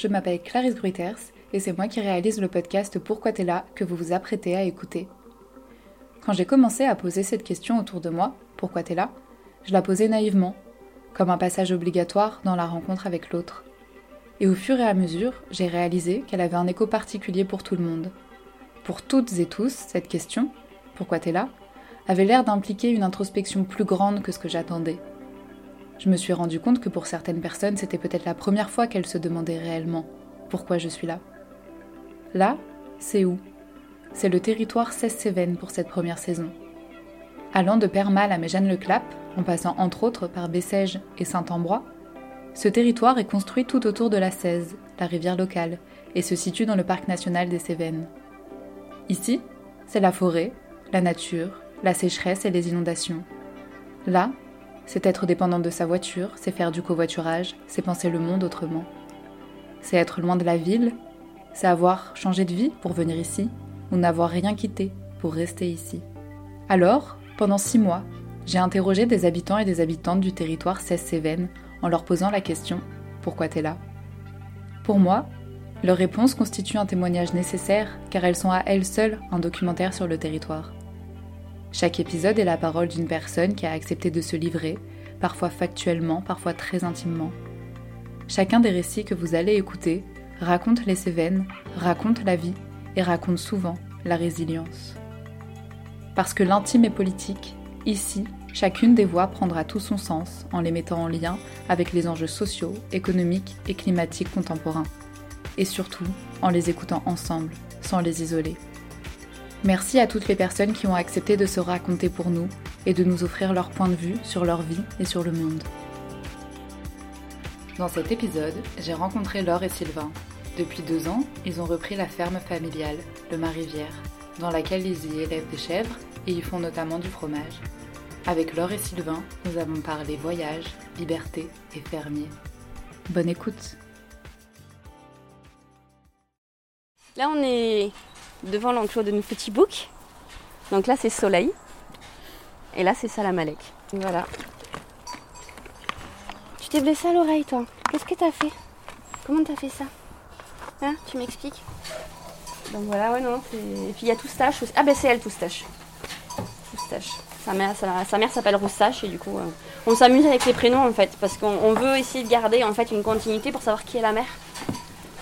je m'appelle Clarisse Bruyters et c'est moi qui réalise le podcast Pourquoi t'es là que vous vous apprêtez à écouter. Quand j'ai commencé à poser cette question autour de moi, Pourquoi t'es là? je la posais naïvement, comme un passage obligatoire dans la rencontre avec l'autre. Et au fur et à mesure, j'ai réalisé qu'elle avait un écho particulier pour tout le monde. Pour toutes et tous, cette question, Pourquoi t'es là? avait l'air d'impliquer une introspection plus grande que ce que j'attendais. Je me suis rendu compte que pour certaines personnes, c'était peut-être la première fois qu'elles se demandaient réellement pourquoi je suis là. Là, c'est où? C'est le territoire 16 Cévennes pour cette première saison. Allant de Permal à Méjeanne-le-Clap, en passant entre autres par Bessèges et Saint-Ambrois, ce territoire est construit tout autour de la Cèze, la rivière locale, et se situe dans le parc national des Cévennes. Ici, c'est la forêt, la nature, la sécheresse et les inondations. Là, c'est être dépendant de sa voiture, c'est faire du covoiturage, c'est penser le monde autrement. C'est être loin de la ville, c'est avoir changé de vie pour venir ici, ou n'avoir rien quitté pour rester ici. Alors, pendant six mois, j'ai interrogé des habitants et des habitantes du territoire 16 Cévennes en leur posant la question Pourquoi t'es là? Pour moi, leurs réponses constituent un témoignage nécessaire car elles sont à elles seules un documentaire sur le territoire. Chaque épisode est la parole d'une personne qui a accepté de se livrer, parfois factuellement, parfois très intimement. Chacun des récits que vous allez écouter raconte les Cévennes, raconte la vie et raconte souvent la résilience. Parce que l'intime est politique, ici, chacune des voix prendra tout son sens en les mettant en lien avec les enjeux sociaux, économiques et climatiques contemporains. Et surtout, en les écoutant ensemble, sans les isoler. Merci à toutes les personnes qui ont accepté de se raconter pour nous et de nous offrir leur point de vue sur leur vie et sur le monde. Dans cet épisode, j'ai rencontré Laure et Sylvain. Depuis deux ans, ils ont repris la ferme familiale, le Marivière, dans laquelle ils y élèvent des chèvres et y font notamment du fromage. Avec Laure et Sylvain, nous avons parlé voyage, liberté et fermier. Bonne écoute Là, on est devant l'enclos de nos petits boucs. Donc là, c'est Soleil. Et là, c'est Salamalek. Voilà. Tu t'es blessé à l'oreille, toi. Qu'est-ce que t'as fait? Comment t'as fait ça? Hein? Tu m'expliques? Donc voilà, ouais, non. Et puis il y a Toustache aussi. Ah, ben c'est elle, Toustache. Toustache. Sa mère, sa, mère s'appelle Roustache et du coup, euh, on s'amuse avec les prénoms en fait, parce qu'on veut essayer de garder en fait une continuité pour savoir qui est la mère.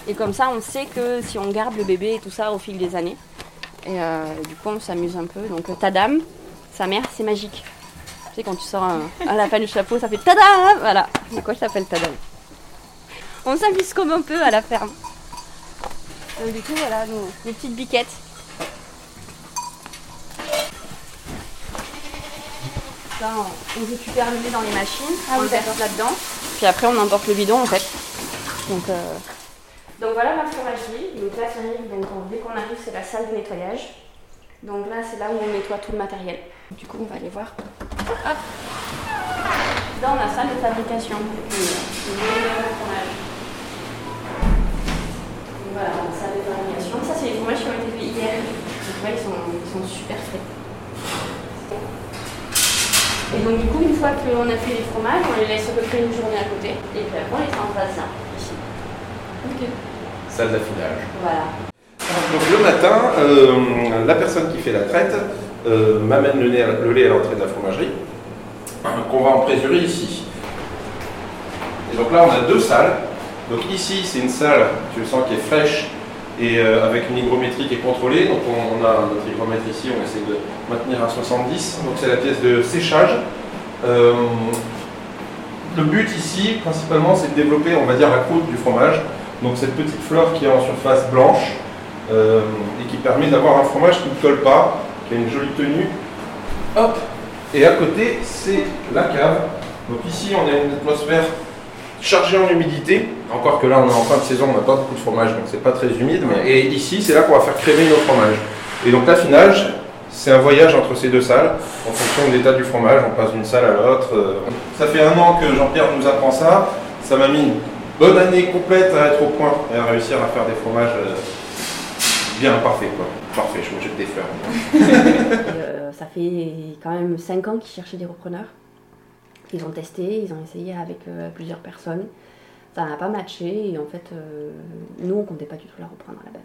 Et comme ça, on sait que si on garde le bébé et tout ça au fil des années. Et euh, du coup, on s'amuse un peu. Donc, euh, ta dame, sa mère, c'est magique. Tu sais, quand tu sors un, lapin du chapeau, ça fait tada Voilà. C'est quoi ça s'appelle ta dame On s'amuse comme un peu à la ferme. Donc, du coup, voilà, nos, petites biquettes. Là, on, récupère le lait dans les machines, ah on le verse là-dedans. Puis après, on emporte le bidon en fait. Donc, euh, donc voilà ma fromagerie. Donc là, donc, dès qu'on arrive, c'est la salle de nettoyage. Donc là, c'est là où on nettoie tout le matériel. Du coup, on va aller voir. Dans la salle de fabrication. Voilà, la salle de fabrication. Ça, c'est les fromages qui ont été faits hier. Donc là, ils sont, super frais. Et donc, du coup, une fois qu'on a fait les fromages, on les laisse à peu près une journée à côté. Et puis après, on les transvase ici. Salle d'affinage. Voilà. Donc le matin, euh, la personne qui fait la traite euh, m'amène le, le, lait à l'entrée de la fromagerie, qu'on va en présurer ici. Et donc là, on a deux salles. Donc ici, c'est une salle, tu le sens, qui est fraîche et euh, avec une hygrométrie qui est contrôlée. Donc on, a notre hygromètre ici, on essaie de maintenir à 70. Donc c'est la pièce de séchage. le but ici, principalement, c'est de développer, on va dire, la croûte du fromage. Donc cette petite fleur qui est en surface blanche euh, et qui permet d'avoir un fromage qui ne colle pas, qui a une jolie tenue. Hop Et à côté, c'est la cave. Donc ici, on a une atmosphère chargée en humidité. Encore que là, on est en fin de saison, on n'a pas beaucoup de fromage, donc c'est pas très humide. Et ici, c'est là qu'on va faire crémer nos fromages. Et donc l'affinage, c'est un voyage entre ces deux salles, en fonction de l'état du fromage, on passe d'une salle à l'autre. Ça fait un an que Jean-Pierre nous apprend ça. Ça m'a mis bonne année complète à être au point et à réussir à faire des fromages euh, bien parfaits. Quoi. Parfait, je jette des fleurs. Euh, ça fait quand même 5 ans qu'ils cherchaient des repreneurs. Ils ont testé, ils ont essayé avec euh, plusieurs personnes. ça n'a pas matché. Et en fait, euh, nous, on comptait pas du tout la reprendre à la base.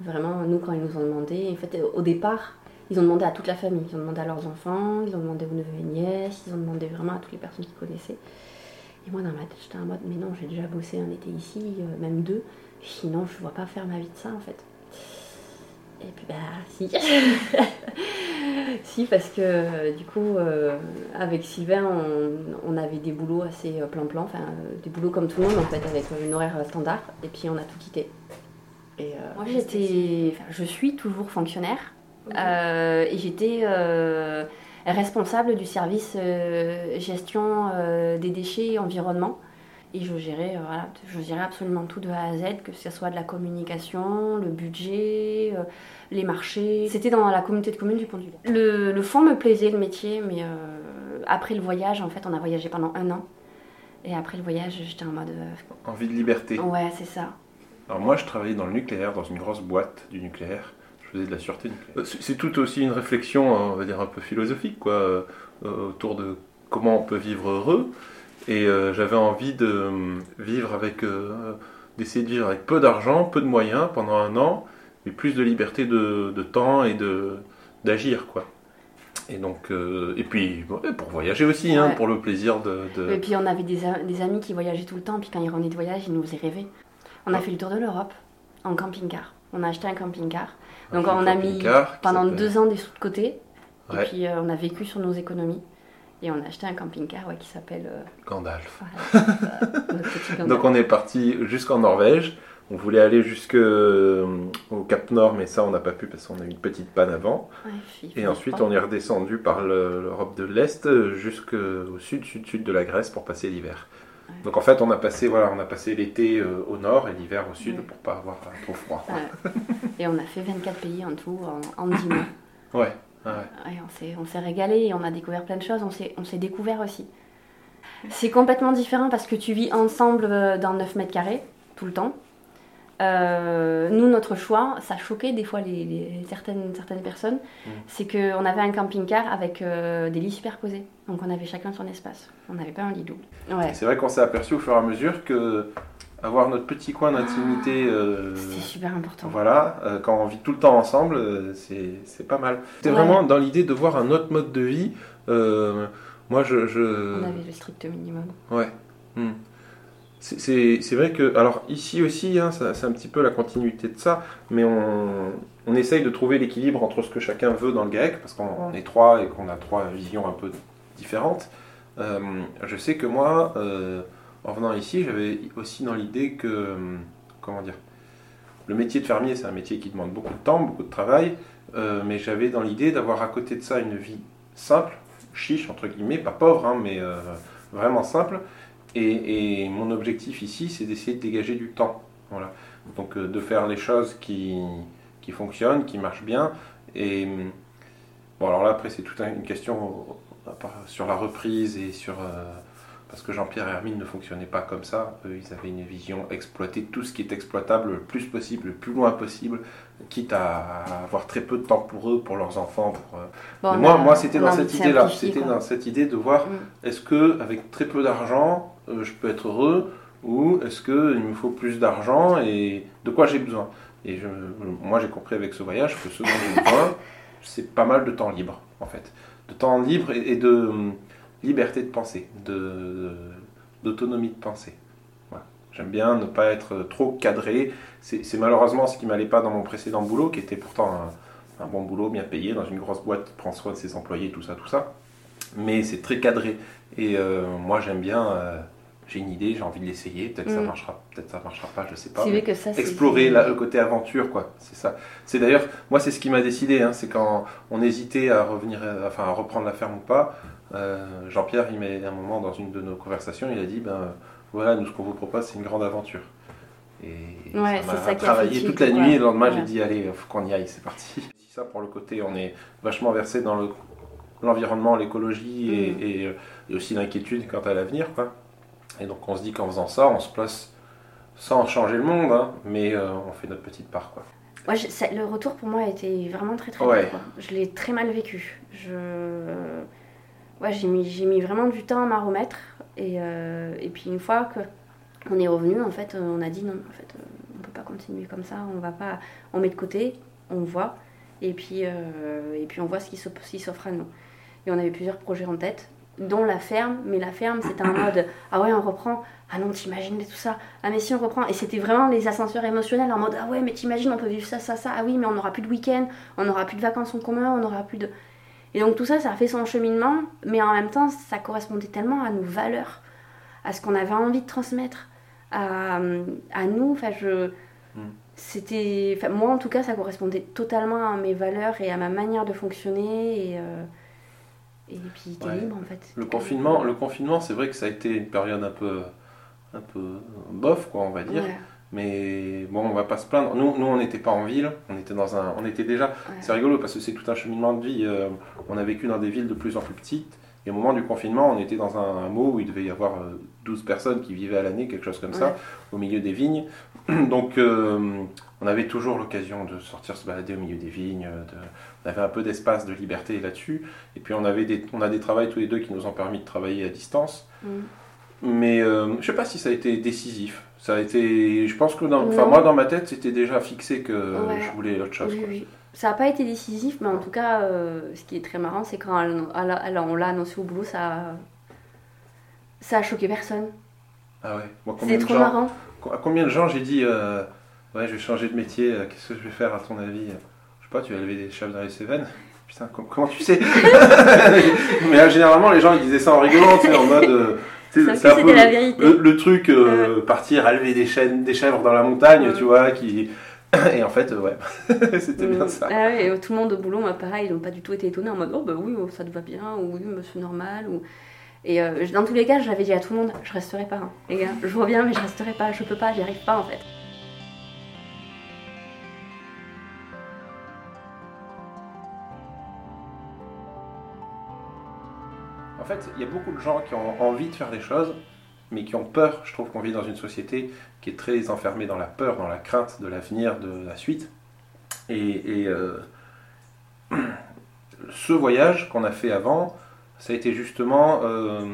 Vraiment, nous, quand ils nous ont demandé, en fait, au départ, ils ont demandé à toute la famille. Ils ont demandé à leurs enfants, ils ont demandé aux neveux et nièces, ils ont demandé vraiment à toutes les personnes qui connaissaient. Et moi, dans ma tête, j'étais en mode, mais non, j'ai déjà bossé un été ici, euh, même deux. Sinon, je vois pas faire ma vie de ça, en fait. Et puis, bah, si. si, parce que du coup, euh, avec Sylvain, on, on avait des boulots assez euh, plan-plan, enfin, des boulots comme tout le monde, en fait, avec une horaire standard. Et puis, on a tout quitté. Et euh, moi, j'étais. Enfin, je suis toujours fonctionnaire. Et j'étais responsable du service euh, gestion euh, des déchets et environnement. Et je gérais, euh, voilà, je gérais absolument tout de A à Z, que ce soit de la communication, le budget, euh, les marchés. C'était dans la communauté de communes du Pont-du-Lac. Le, le fond me plaisait, le métier, mais euh, après le voyage, en fait, on a voyagé pendant un an. Et après le voyage, j'étais en mode. euh, Envie de liberté. ouais, c'est ça. Alors moi, je travaillais dans le nucléaire, dans une grosse boîte du nucléaire. Je faisais de la sûreté nucléaire. Euh, C'est tout aussi une réflexion, euh, on va dire, un peu philosophique, quoi, euh, euh, autour de comment on peut vivre heureux. Et euh, j'avais envie de euh, vivre avec, euh, d'essayer de vivre avec peu d'argent, peu de moyens pendant un an, mais plus de liberté de, de temps et de d'agir, quoi. Et donc, euh, et puis pour voyager aussi, hein, Ouais. pour le plaisir de. de- Et puis on avait des, amis qui voyageaient tout le temps, puis quand ils revenaient de voyage, ils nous faisaient rêver. On a fait le tour de l'Europe en camping-car. On a acheté un camping-car. Donc on a mis pendant deux ans des sous de côté. Ouais. Et puis euh, on a vécu sur nos économies. Et on a acheté un camping-car ouais, qui s'appelle. euh, Gandalf. Donc on est parti jusqu'en Norvège. On voulait aller jusque euh, au Cap Nord, mais ça on n'a pas pu parce qu'on a eu une petite panne avant. Et ensuite on est redescendu par le- l'Europe de l'Est euh, jusqu'au sud, sud, sud de la Grèce pour passer l'hiver. Donc en fait on a passé voilà, on a passé l'été euh, au nord et l'hiver au sud Ouais. pour pas avoir euh, trop froid. Ouais. Et on a fait 24 pays en tout en, en 10 mois. Ouais. on s'est, régalé et on a découvert plein de choses. On s'est, on s'est découvert aussi. C'est complètement différent parce que tu vis ensemble euh, dans 9 mètres carrés tout le temps. Euh, nous, notre choix, ça choquait des fois les, les- certaines, certaines personnes, Mm. c'est qu'on avait un camping-car avec euh, des lits superposés. Donc on avait chacun son espace. On n'avait pas un lit double. Ouais, C'est vrai qu'on s'est aperçu au fur et à mesure que avoir notre petit coin d'intimité euh, c'était super important. Voilà, euh, quand on vit tout le temps ensemble, euh, c'est c'est pas mal. C'était Ouais. vraiment dans l'idée de voir un autre mode de vie. euh, moi, je. je- On avait le strict minimum. Ouais. Hmm. C'est- vrai que. Alors, ici aussi, hein, c'est un petit peu la continuité de ça, mais on, essaye de trouver l'équilibre entre ce que chacun veut dans le GAEC, parce qu'on on est trois et qu'on a trois visions un peu différentes. Euh, je sais que moi, euh, en venant ici, j'avais aussi dans l'idée que. hum, Comment dire Le métier de fermier, c'est un métier qui demande beaucoup de temps, beaucoup de travail, euh, mais j'avais dans l'idée d'avoir à côté de ça une vie simple, chiche, entre guillemets, pas pauvre, hein, mais euh, vraiment simple. Et, et mon objectif ici, c'est d'essayer de dégager du temps. Voilà. Donc euh, de faire les choses qui, qui fonctionnent, qui marchent bien. Et hum, bon, alors là, après, c'est toute un- une question euh, sur la reprise et sur. euh, parce que Jean-Pierre et Hermine ne fonctionnaient pas comme ça. Eux, ils avaient une vision exploiter tout ce qui est exploitable le plus possible, le plus loin possible, quitte à avoir très peu de temps pour eux, pour leurs enfants. Pour, Bon, mais on moi, a- moi c'était dans cette idée-là. C'était dans cette idée de voir Mm. est-ce que avec très peu d'argent, je peux être heureux ou est-ce que il me faut plus d'argent et de quoi j'ai besoin Et moi, j'ai compris avec ce voyage que ce dont j'ai besoin, c'est pas mal de temps libre, en fait, de temps libre et, de hum, liberté de penser, de d'autonomie de pensée. J'aime bien ne pas être trop cadré. C'est malheureusement ce qui m'allait pas dans mon précédent boulot, qui était pourtant un, un bon boulot, bien payé, dans une grosse boîte qui prend soin de ses employés, tout ça, tout ça. Mais c'est très cadré. Et euh, moi, j'aime bien. euh, j'ai une idée, j'ai envie de l'essayer. Peut-être ça Mm. marchera, peut-être ça marchera pas, je sais pas. Vrai que ça, explorer la- le côté aventure, quoi. C'est ça. C'est d'ailleurs, moi, c'est ce qui m'a décidé. hein, c'est quand on hésitait à revenir, euh, enfin, à reprendre la ferme ou pas. euh, Jean-Pierre, il m'a un moment dans une de nos conversations, il a dit, ben voilà, nous ce qu'on vous propose, c'est une grande aventure. Et Ouais, ça m'a travaillé toute la nuit. ouais. Et le lendemain, j'ai dit, allez, faut qu'on y aille, c'est parti. Ça pour le côté, on est vachement versé dans le l'environnement, l'écologie et, Mm. et, et aussi l'inquiétude quant à l'avenir, quoi. Et donc on se dit qu'en faisant ça, on se place sans changer le monde, hein, mais euh, on fait notre petite part, quoi. Ouais, je- ça- le retour pour moi a été vraiment très très Ouais. dur. Je l'ai très mal vécu. Je... Ouais, j'ai mis, j'ai mis vraiment du temps à m'en remettre. Et, euh, et puis une fois que on est revenu, en fait, on a dit non, en fait, on peut pas continuer comme ça, on va pas, on met de côté, on voit, et puis, et puis on voit ce qui s'offre à nous. Et on avait plusieurs projets en tête, dont la ferme, mais la ferme c'était un mode ah ouais on reprend, ah non t'imagines tout ça, ah mais si on reprend, et c'était vraiment les ascenseurs émotionnels en mode ah ouais mais t'imagines on peut vivre ça, ça, ça, ah oui mais on n'aura plus de week-end, on n'aura plus de vacances en commun, on n'aura plus de... Et donc tout ça ça a fait son cheminement, mais en même temps ça correspondait tellement à nos valeurs, à ce qu'on avait envie de transmettre, à, à nous, enfin je... Mm. C'était... moi en tout cas ça correspondait totalement à mes valeurs et à ma manière de fonctionner et... Euh, et puis libre en fait. Le confinement, le confinement, c'est vrai que ça a été une période un peu, un peu bof, quoi, on va dire. Mais bon, on va pas se plaindre. Nous, nous on n'était pas en ville, on était dans un, on était déjà. C'est rigolo parce que c'est tout un cheminement de vie. Euh, on a vécu dans des villes de plus en plus petites. Et au moment du confinement, on était dans un hameau où il devait y avoir 12 euh, personnes qui vivaient à l'année, quelque chose comme ça, au milieu des vignes. Donc, euh, on avait toujours l'occasion de sortir se balader au milieu des vignes. De... On avait un peu d'espace, de liberté là-dessus. Et puis, on, avait des... on a des travails tous les deux qui nous ont permis de travailler à distance. Mm. Mais euh, je ne sais pas si ça a été décisif. Ça a été, je pense que dans, enfin moi dans ma tête c'était déjà fixé que je voulais autre chose. Oui, Ça n'a pas été décisif, mais en tout cas, ce qui est très marrant, c'est quand on l'a annoncé au boulot, ça, ça a choqué personne. Ah ouais. C'est trop marrant. À combien de gens j'ai dit euh, Ouais, je vais changer de métier, euh, qu'est-ce que je vais faire à ton avis? Je sais pas, tu vas lever des chefs dans les Cévennes? Putain, comment tu sais? Mais euh, généralement, les gens ils disaient ça en rigolant, tu sais, en mode. c'est un peu la vérité. Le, truc, partir à lever des, chênes, des chèvres dans la montagne, tu vois, qui. Et en fait, ouais, c'était bien ça. Ah et tout le monde au boulot, pareil, ils n'ont pas du tout été étonnés en mode oh bah oui, oh, ça te va bien, ou oui, c'est normal, ou. Et euh, dans tous les cas, j'avais dit à tout le monde, je resterai pas, hein. les gars. Je reviens, mais je resterai pas, je peux pas, j'y arrive pas en fait. En fait, il y a beaucoup de gens qui ont envie de faire des choses, mais qui ont peur. Je trouve qu'on vit dans une société qui est très enfermée dans la peur, dans la crainte de l'avenir, de la suite. Et, euh, ce voyage qu'on a fait avant, ça a été justement, euh,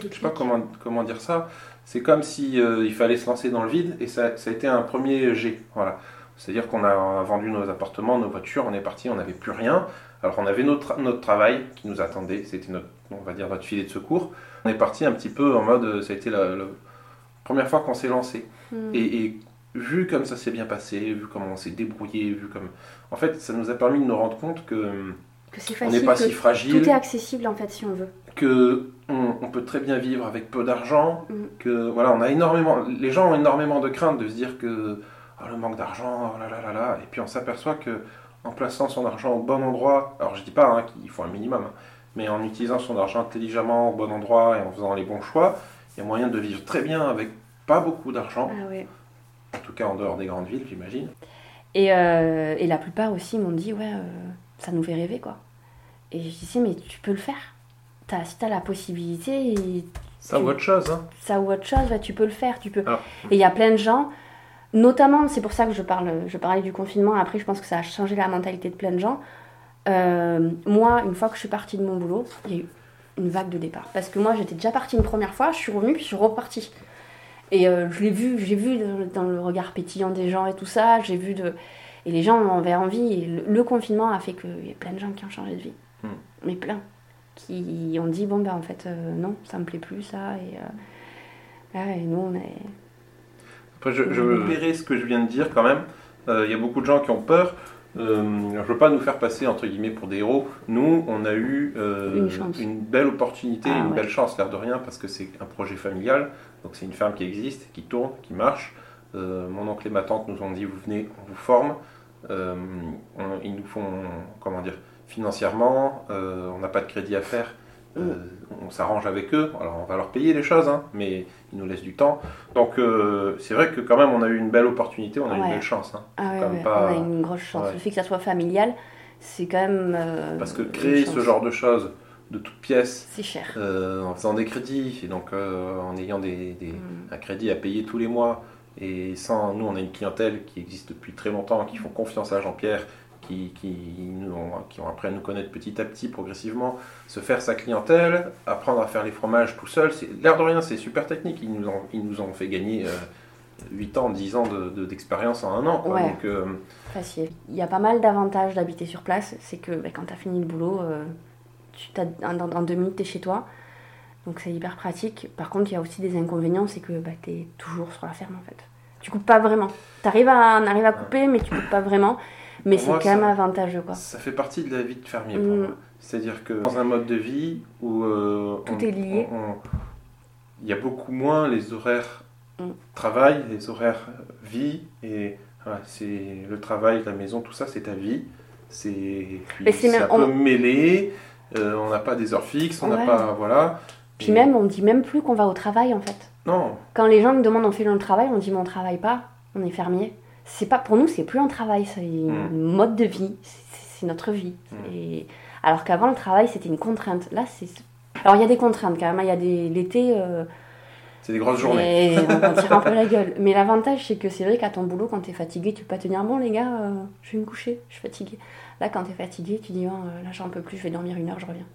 je sais pas comment, comment dire ça, c'est comme si euh, il fallait se lancer dans le vide et ça, ça a été un premier jet. Voilà. C'est-à-dire qu'on a, vendu nos appartements, nos voitures, on est parti, on n'avait plus rien. Alors on avait notre, notre travail qui nous attendait, c'était notre, on va dire notre filet de secours. On est parti un petit peu en mode, ça a été la, première fois qu'on s'est lancé. Hmm. Et, et, vu comme ça s'est bien passé, vu comment on s'est débrouillé, vu comme, en fait, ça nous a permis de nous rendre compte que on n'est pas si fragile. Tout est accessible en fait si on veut. Que on, peut très bien vivre avec peu d'argent. Mm. Que voilà, on a énormément. Les gens ont énormément de crainte de se dire que oh, le manque d'argent, oh là là là là. Et puis on s'aperçoit que en plaçant son argent au bon endroit, alors je dis pas hein, qu'il faut un minimum, hein, mais en utilisant son argent intelligemment au bon endroit et en faisant les bons choix, il y a moyen de vivre très bien avec pas beaucoup d'argent. Ah en tout cas en dehors des grandes villes, j'imagine. Et, euh, et, la plupart aussi m'ont dit ouais, euh, ça nous fait rêver quoi. Et je disais, mais tu peux le faire. As, si tu as la possibilité. Ça ou autre chose. Hein. Ça ou autre chose, tu peux le faire. Tu peux. Et il y a plein de gens, notamment, c'est pour ça que je, parle, je parlais du confinement. Après, je pense que ça a changé la mentalité de plein de gens. Euh, moi, une fois que je suis partie de mon boulot, il y a eu une vague de départ. Parce que moi, j'étais déjà partie une première fois, je suis revenue, puis je suis repartie. Et euh, je l'ai vu, j'ai vu dans le regard pétillant des gens et tout ça, j'ai vu de. Et les gens avaient envie. Et le, confinement a fait qu'il y a plein de gens qui ont changé de vie. Hmm. Mais plein. Qui ont dit, bon, ben en fait, euh, non, ça me plaît plus, ça. Et, et nous, on est. Après, je, je verrai ce que je viens de dire quand même. Euh, il y a beaucoup de gens qui ont peur. je ne veux pas nous faire passer entre guillemets pour des héros. Nous, on a eu une, belle opportunité, ah, une belle chance, l'air de rien, parce que c'est un projet familial. Donc c'est une ferme qui existe, qui tourne, qui marche. mon oncle et ma tante nous ont dit vous venez, on vous forme. ils nous font comment dire financièrement, euh, on n'a pas de crédit à faire, euh, on s'arrange avec eux, alors on va leur payer les choses, hein, mais ils nous laissent du temps. Donc euh, c'est vrai que quand même on a eu une belle opportunité, on a eu une belle chance. Hein. Ah on a une grosse chance. Le fait que ça soit familial, c'est quand même... Parce que créer ce genre de choses de toutes pièces, c'est cher. en faisant des crédits, et donc en ayant des, mm. un crédit à payer tous les mois, et sans nous on a une clientèle qui existe depuis très longtemps, qui font confiance à Jean-Pierre, qui, qui, nous ont, qui ont appris à nous connaître petit à petit, progressivement, se faire sa clientèle, apprendre à faire les fromages tout seul. L'air de rien, c'est super technique. Ils nous ont, ils nous ont fait gagner 8 ans, 10 ans d'expérience de, en un an. Ouais. Donc, euh, Facile. Il y a pas mal d'avantages d'habiter sur place. C'est que bah, quand tu as fini le boulot, euh, tu dans, dans deux minutes, tu es chez toi. Donc c'est hyper pratique. Par contre, il y a aussi des inconvénients, c'est que bah, tu es toujours sur la ferme en fait. Tu coupes pas vraiment. Tu arrives à, on arrive à couper, mais tu coupes pas vraiment. Mais c'est quand même ça- avantageux quoi. Ça fait partie de la vie de fermier pour Mm. moi. C'est-à-dire que dans un mode de vie où euh, Tout on- est lié. il y a beaucoup moins les horaires Mm. travail, les horaires vie et voilà, c'est le travail, la maison, tout ça, c'est ta vie. C'est même- un peu mêlé. euh, on n'a pas des heures fixes, on n'a Ouais. pas voilà. Puis Et- même, on dit même plus qu'on va au travail en fait. non, Quand les gens nous demandent on fait le travail, on dit mais on travaille pas, on est fermier. C'est pas pour nous, c'est plus un travail, c'est un mode de vie, c'est notre vie. Mm. Et alors qu'avant le travail c'était une contrainte. Là c'est alors il y a des contraintes quand même. Il y a des l'été. euh, c'est des grosses journées. et on tire un peu la gueule. Mais l'avantage c'est que c'est vrai qu'à ton boulot quand t'es fatigué, tu peux pas te dire bon les gars, euh, je vais me coucher, je suis fatigué. Là quand t'es fatigué, tu dis oh, euh, là j'en peux plus, je vais dormir une heure, je reviens.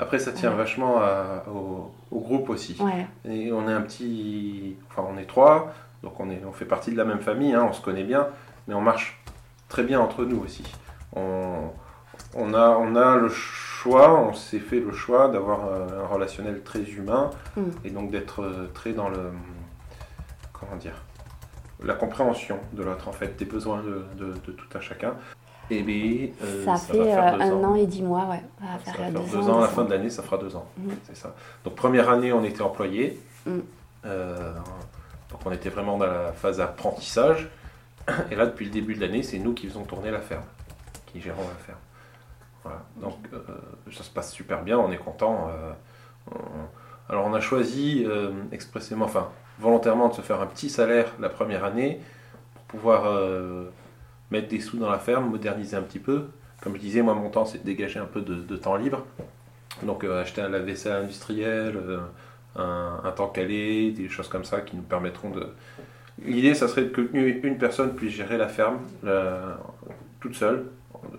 Après, ça tient Ouais. vachement à- au, au groupe aussi. Ouais. Et on est un petit. Enfin, on est trois, donc on, est, on fait partie de la même famille, hein, on se connaît bien, mais on marche très bien entre nous aussi. On, on, a, on a le choix, on s'est fait le choix d'avoir euh, un relationnel très humain Mm. et donc d'être euh, très dans le. Comment dire La compréhension de l'autre, en fait, des besoins de, de- de tout un chacun. Et bien, euh, ça, fait faire euh, deux un ans. an et dix mois, ouais. Ça va Ça faire va faire deux, deux ans. ans, à la fin de l'année, ça fera deux ans. Mhm. C'est ça. Donc première année, on était employé. Mm. Euh, donc on était vraiment dans la phase d'apprentissage. Et là, depuis le début de l'année, c'est nous qui faisons tourner la ferme, qui gérons la ferme. Donc euh, ça se passe super bien, on est content. euh, Alors on a choisi euh, expressément, enfin volontairement, de se faire un petit salaire la première année pour pouvoir mettre des sous dans la ferme, moderniser un petit peu. Comme je disais, moi mon temps c'est de dégager un peu de, temps libre. Donc acheter un lave-vaisselle industriel, un, un temps calé, des choses comme ça qui nous permettront de... L'idée, ça serait que une personne puisse gérer la ferme la- toute seule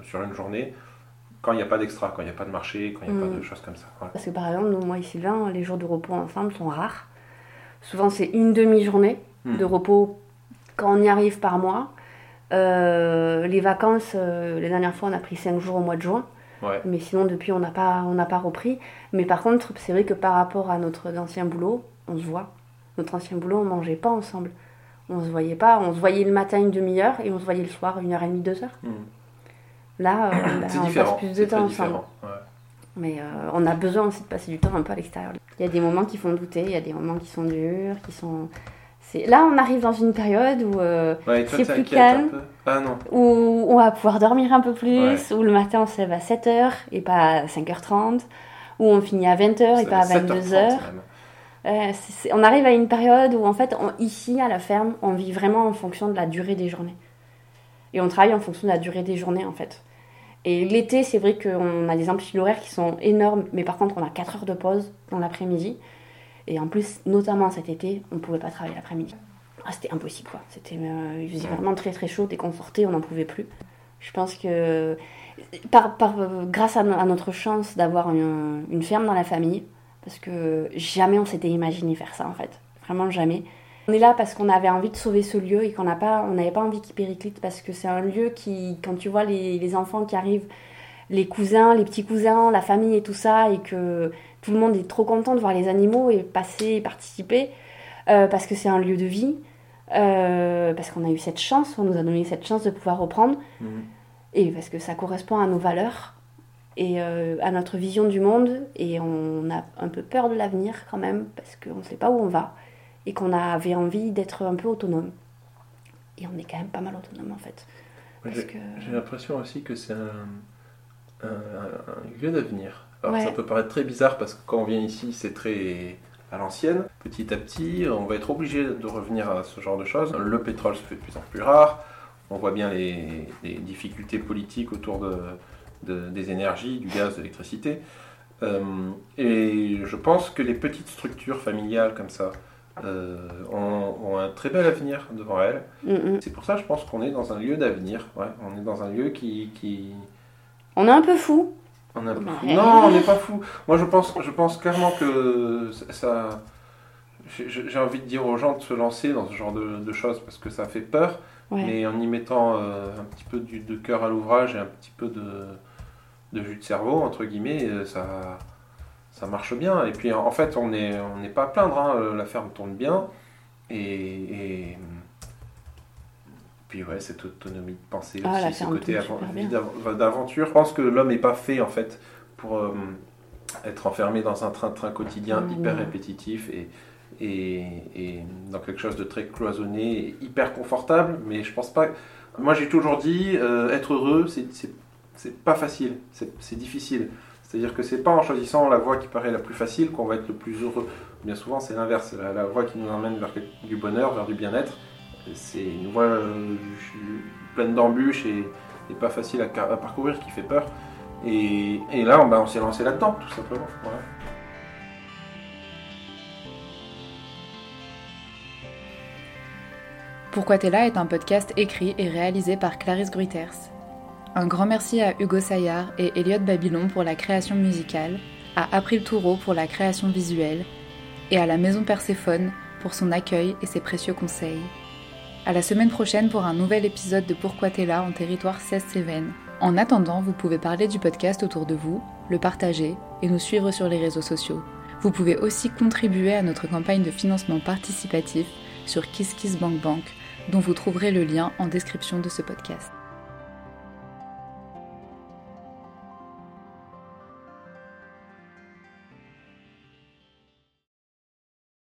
sur une journée quand il n'y a pas d'extra, quand il n'y a pas de marché, quand il n'y a pas Mm. de choses comme ça. Voilà. Parce que par exemple, nous, moi et Sylvain, les jours de repos ensemble sont rares. Souvent, c'est une demi-journée Hmm. de repos quand on y arrive par mois. Euh, les vacances, euh, la dernière fois, on a pris 5 jours au mois de juin. Ouais. Mais sinon, depuis, on n'a pas, on pas repris. Mais par contre, c'est vrai que par rapport à notre ancien boulot, on se voit. Notre ancien boulot, on mangeait pas ensemble. On se voyait pas. On se voyait le matin une demi-heure et on se voyait le soir une heure et demie, deux heures. Mm. Là, euh, C'est on passe plus de temps ensemble. ouais. Mais euh, on a besoin aussi de passer du temps un peu à l'extérieur. Il y a des moments qui font douter, il y a des moments qui sont durs, qui sont... Là, on arrive dans une période où, euh, Ouais, C'est plus calme. Ah non. où on va pouvoir dormir un peu plus, Ouais. où le matin on se lève à 7h et pas à 5h30, où on finit à 20h et pas à 22h. même. Euh, on arrive à une période où en fait, on- ici à la ferme, on vit vraiment en fonction de la durée des journées. Et on travaille en fonction de la durée des journées en fait. Et l'été, c'est vrai qu'on a des amplitudes horaires qui sont énormes, mais par contre, on a 4 heures de pause dans l'après-midi. Et en plus, notamment cet été, on ne pouvait pas travailler l'après-midi. Ah, c'était impossible quoi. C'était, euh, il faisait vraiment très très chaud, sortait, on n'en pouvait plus. Je pense que par, par, grâce à, no- à notre chance d'avoir une, une ferme dans la famille, parce que jamais on s'était imaginé faire ça en fait, vraiment jamais. On est là parce qu'on avait envie de sauver ce lieu et qu'on n'a pas, on n'avait pas envie qu'il périclite parce que c'est un lieu qui, quand tu vois les, les enfants qui arrivent, les cousins, les petits cousins, la famille et tout ça, et que tout le monde est trop content de voir les animaux et passer et participer, euh, parce que c'est un lieu de vie, euh, parce qu'on a eu cette chance, on nous a donné cette chance de pouvoir reprendre, Mhm. et parce que ça correspond à nos valeurs et euh, à notre vision du monde, et on a un peu peur de l'avenir quand même, parce qu'on ne sait pas où on va, et qu'on avait envie d'être un peu autonome. Et on est quand même pas mal autonome en fait. J'ai que... l'impression aussi que c'est un, un- un lieu d'avenir. Alors Ouais. ça peut paraître très bizarre parce que quand on vient ici, c'est très à l'ancienne. Petit à petit, on va être obligé de revenir à ce genre de choses. Le pétrole se fait de plus en plus rare. On voit bien les, les difficultés politiques autour de, de- des énergies, du gaz, de l'électricité. Euh, et je pense que les petites structures familiales comme ça, ont, un très bel avenir devant elles. C'est pour ça, je pense qu'on est dans un lieu d'avenir. Ouais, on est dans un lieu qui, qui... On est un peu fou. On. Ouais. Non, on n'est pas fou. Moi, je pense, je pense clairement que ça. j'ai- envie de dire aux gens de se lancer dans ce genre de, de choses parce que ça fait peur, Ouais. mais en y mettant euh, un petit peu du- de cœur à l'ouvrage et un petit peu de, de jus de cerveau, entre guillemets, euh, ça, ça marche bien. Et puis en fait, on n'est on pas à plaindre, hein, euh, la ferme tourne bien. Et, et- puis ouais, cette autonomie de pensée Ah, aussi, ce côté d'aventure. Je pense que l'homme n'est pas fait en fait pour euh, être enfermé dans un train-train quotidien Ah, hyper répétitif et, et, et dans quelque chose de très cloisonné et hyper confortable. Mais je pense pas. Moi, j'ai toujours dit, euh, être heureux, c'est- pas facile, c'est c'est difficile. C'est-à-dire que c'est pas en choisissant la voie qui paraît la plus facile qu'on va être le plus heureux. Bien souvent, c'est l'inverse. La, la voie qui nous emmène vers du bonheur, vers du bien-être, c'est une voie euh, pleine d'embûches et, pas facile à, parcourir, qui fait peur. Et, là, on, bah, on s'est lancé là-dedans, tout simplement. Pourquoi t'es là est un podcast écrit et réalisé par Clarisse Gruyters. Un grand merci à Hugo Saillard et Elliot Babylon pour la création musicale, à April Toureau pour la création visuelle, et à la Maison Perséphone pour son accueil et ses précieux conseils. À la semaine prochaine pour un nouvel épisode de Pourquoi t'es là en territoire 16 Cévennes. En attendant, vous pouvez parler du podcast autour de vous, le partager et nous suivre sur les réseaux sociaux. Vous pouvez aussi contribuer à notre campagne de financement participatif sur KissKissBankBank, dont vous trouverez le lien en description de ce podcast.